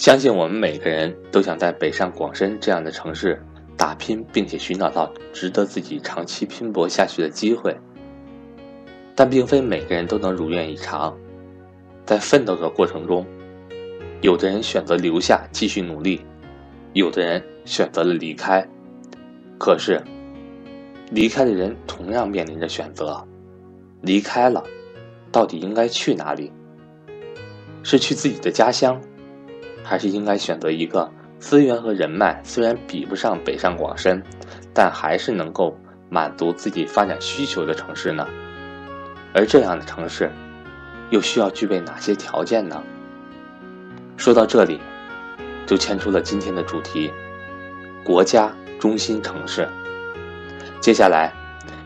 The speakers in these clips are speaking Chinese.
相信我们每个人都想在北上广深这样的城市打拼，并且寻找到值得自己长期拼搏下去的机会。但并非每个人都能如愿以偿，在奋斗的过程中，有的人选择留下继续努力，有的人选择了离开。可是，离开的人同样面临着选择：离开了，到底应该去哪里？是去自己的家乡？还是应该选择一个资源和人脉虽然比不上北上广深，但还是能够满足自己发展需求的城市呢？而这样的城市，又需要具备哪些条件呢？说到这里，就牵出了今天的主题——国家中心城市。接下来，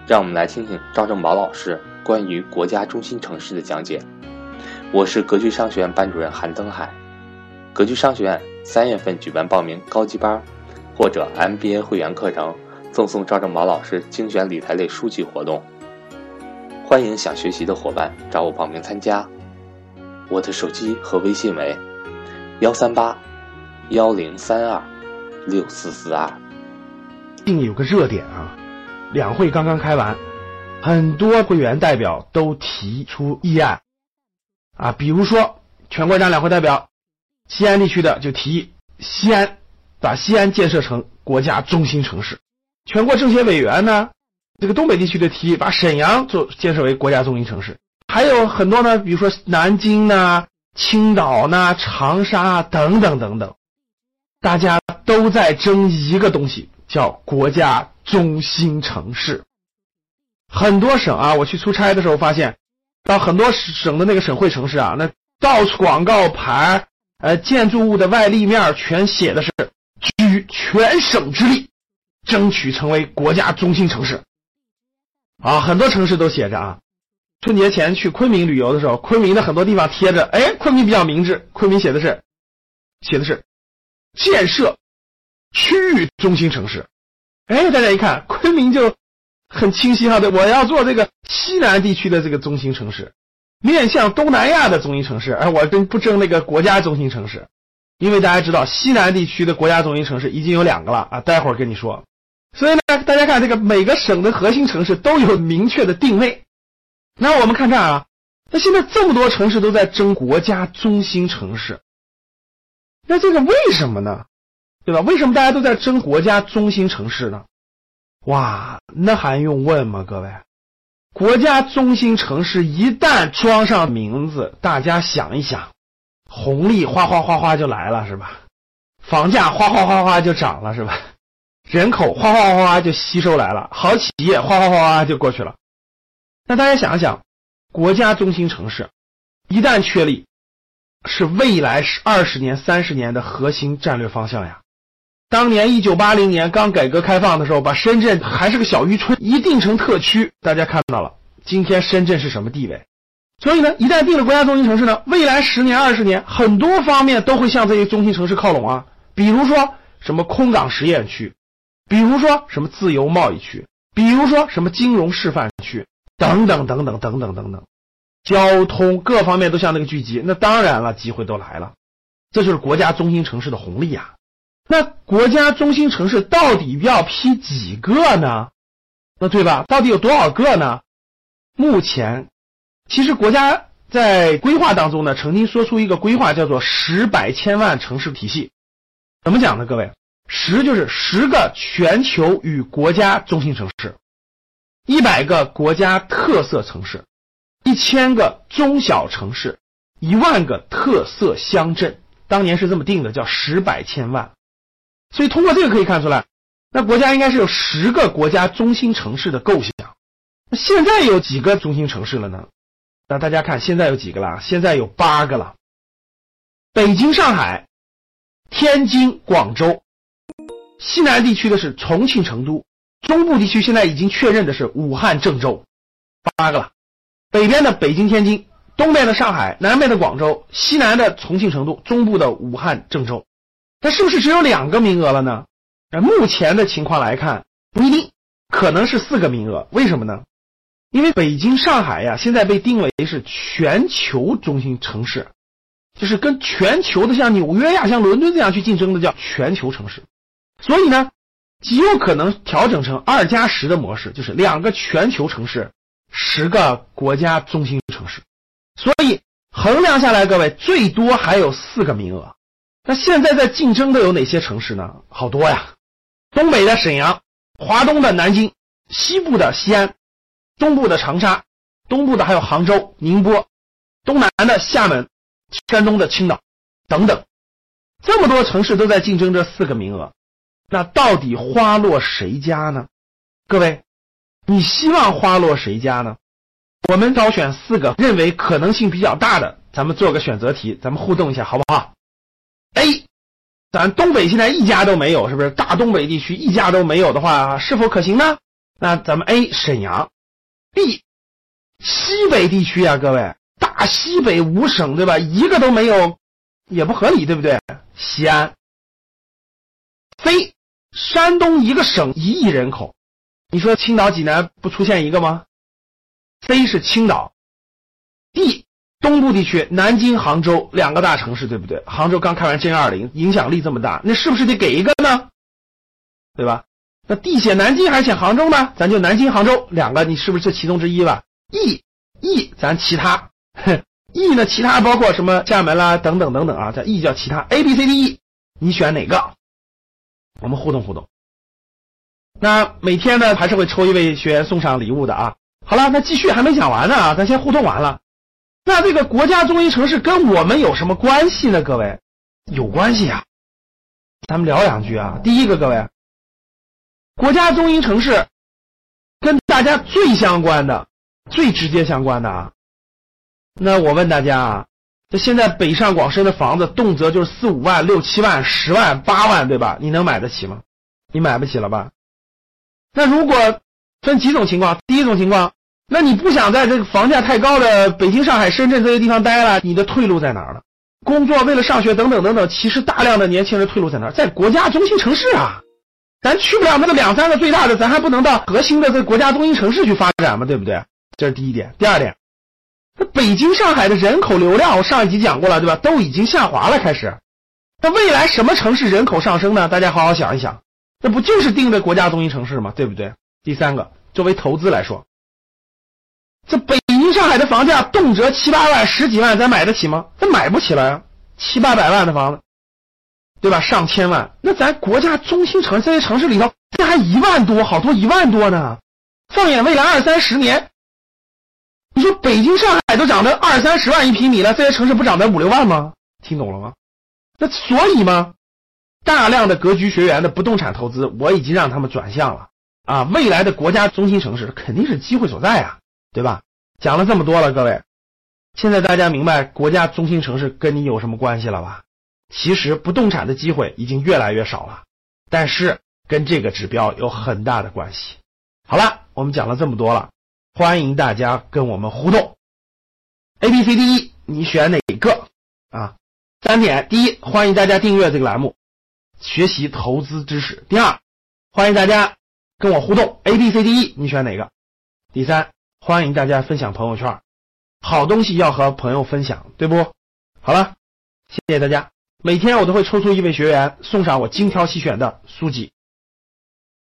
让我们来听听赵正宝老师关于国家中心城市的讲解。我是格局商学院班主任韩登海。格局商学院三月份举办报名高级班，或者 MBA 会员课程，赠送赵正宝老师精选理财类书籍活动。欢迎想学习的伙伴找我报名参加。我的手机和微信为幺三八幺零三二六四四二。近有个热点啊，两会刚刚开完，很多会员代表都提出议案啊，比如说全国人大两会代表。西安地区的就提议西安把西安建设成国家中心城市，全国政协委员呢，这个东北地区的提议把沈阳做建设为国家中心城市，还有很多呢，比如说南京呐、青岛呐、长沙等等等等，大家都在争一个东西，叫国家中心城市。很多省啊，我去出差的时候发现，到很多省的那个省会城市啊，那到处广告牌。呃，建筑物的外立面全写的是举全省之力，争取成为国家中心城市。啊，很多城市都写着啊。春节前去昆明旅游的时候，昆明的很多地方贴着，哎，昆明比较明智，昆明写的是，写的是建设区域中心城市。哎，大家一看，昆明就很清晰哈，对，我要做这个西南地区的这个中心城市。面向东南亚的中心城市，而，我跟不争那个国家中心城市，因为大家知道西南地区的国家中心城市已经有两个了啊，待会儿跟你说。所以呢，大家看这个每个省的核心城市都有明确的定位。那我们看这儿啊，那现在这么多城市都在争国家中心城市，那这个为什么呢？对吧？为什么大家都在争国家中心城市呢？哇，那还用问吗？各位？国家中心城市一旦装上名字，大家想一想，红利哗哗哗哗就来了，是吧？房价哗哗哗哗就涨了，是吧？人口哗哗哗哗就吸收来了，好企业哗哗哗哗就过去了。那大家想一想，国家中心城市一旦确立，是未来二十年、三十年的核心战略方向呀。当年一九八零年刚改革开放的时候，把深圳还是个小渔村一定成特区，大家看到了，今天深圳是什么地位？所以呢，一旦定了国家中心城市呢，未来十年、二十年，很多方面都会向这些中心城市靠拢啊。比如说什么空港实验区，比如说什么自由贸易区，比如说什么金融示范区，等等等等等等等等，交通各方面都向那个聚集，那当然了，机会都来了，这就是国家中心城市的红利呀。那国家中心城市到底要批几个呢？那对吧？到底有多少个呢？目前，其实国家在规划当中呢，曾经说出一个规划，叫做“十百千万城市体系”。怎么讲呢？各位，十就是十个全球与国家中心城市，一百个国家特色城市，一千个中小城市，一万个特色乡镇。当年是这么定的，叫“十百千万”。所以通过这个可以看出来，那国家应该是有十个国家中心城市的构想。那现在有几个中心城市了呢？那大家看现在有几个了？现在有八个了：北京、上海、天津、广州。西南地区的是重庆、成都。中部地区现在已经确认的是武汉、郑州，八个了。北边的北京、天津，东边的上海，南边的广州，西南的重庆、成都，中部的武汉、郑州。那是不是只有两个名额了呢？呃，目前的情况来看，不一定，可能是四个名额。为什么呢？因为北京、上海呀，现在被定为是全球中心城市，就是跟全球的像纽约呀、像伦敦这样去竞争的叫全球城市。所以呢，极有可能调整成二加十的模式，就是两个全球城市，十个国家中心城市。所以衡量下来，各位最多还有四个名额。那现在在竞争的有哪些城市呢？好多呀，东北的沈阳，华东的南京，西部的西安，东部的长沙，东部的还有杭州、宁波，东南的厦门，山东的青岛，等等，这么多城市都在竞争这四个名额。那到底花落谁家呢？各位，你希望花落谁家呢？我们挑选四个认为可能性比较大的，咱们做个选择题，咱们互动一下，好不好？A，咱东北现在一家都没有，是不是？大东北地区一家都没有的话，是否可行呢？那咱们 A 沈阳，B 西北地区啊，各位，大西北五省对吧？一个都没有，也不合理，对不对？西安，C 山东一个省一亿人口，你说青岛、济南不出现一个吗？C 是青岛，D 东部地区南京、杭州两个大城市，对不对？杭州刚开完 J 二零，影响力这么大，那是不是得给一个呢？对吧？那 D 写南京还是写杭州呢？咱就南京、杭州两个，你是不是这其中之一吧？E E 咱其他，E 呢？其他包括什么厦门啦等等等等啊？咱 E 叫其他，A B C D E 你选哪个？我们互动互动。那每天呢还是会抽一位学员送上礼物的啊。好了，那继续还没讲完呢啊，咱先互动完了。那这个国家中心城市跟我们有什么关系呢？各位，有关系啊。咱们聊两句啊。第一个，各位，国家中心城市跟大家最相关的、最直接相关的啊。那我问大家啊，这现在北上广深的房子动辄就是四五万、六七万、十万、八万，对吧？你能买得起吗？你买不起了吧？那如果分几种情况，第一种情况，那你不想在这个房价太高的北京、上海、深圳这些地方待了，你的退路在哪儿呢？工作为了上学等等等等，其实大量的年轻人退路在哪儿？在国家中心城市啊，咱去不了那个两三个最大的，咱还不能到核心的这国家中心城市去发展吗？对不对？这是第一点。第二点，那北京、上海的人口流量，我上一集讲过了，对吧？都已经下滑了，开始。那未来什么城市人口上升呢？大家好好想一想，那不就是定的国家中心城市吗？对不对？第三个，作为投资来说，这北京、上海的房价动辄七八万、十几万，咱买得起吗？咱买不起了呀，七八百万的房子，对吧？上千万，那咱国家中心城这些城市里头，这还一万多，好多一万多呢。放眼未来二三十年，你说北京、上海都涨得二三十万一平米了，这些城市不涨得五六万吗？听懂了吗？那所以嘛，大量的格局学员的不动产投资，我已经让他们转向了。啊，未来的国家中心城市肯定是机会所在啊，对吧？讲了这么多了，各位，现在大家明白国家中心城市跟你有什么关系了吧？其实不动产的机会已经越来越少了，但是跟这个指标有很大的关系。好了，我们讲了这么多了，欢迎大家跟我们互动。A、B、C、D、E，你选哪个啊？三点：第一，欢迎大家订阅这个栏目，学习投资知识；第二，欢迎大家。跟我互动，A B C D E，你选哪个？第三，欢迎大家分享朋友圈，好东西要和朋友分享，对不？好了，谢谢大家。每天我都会抽出一位学员，送上我精挑细选的书籍。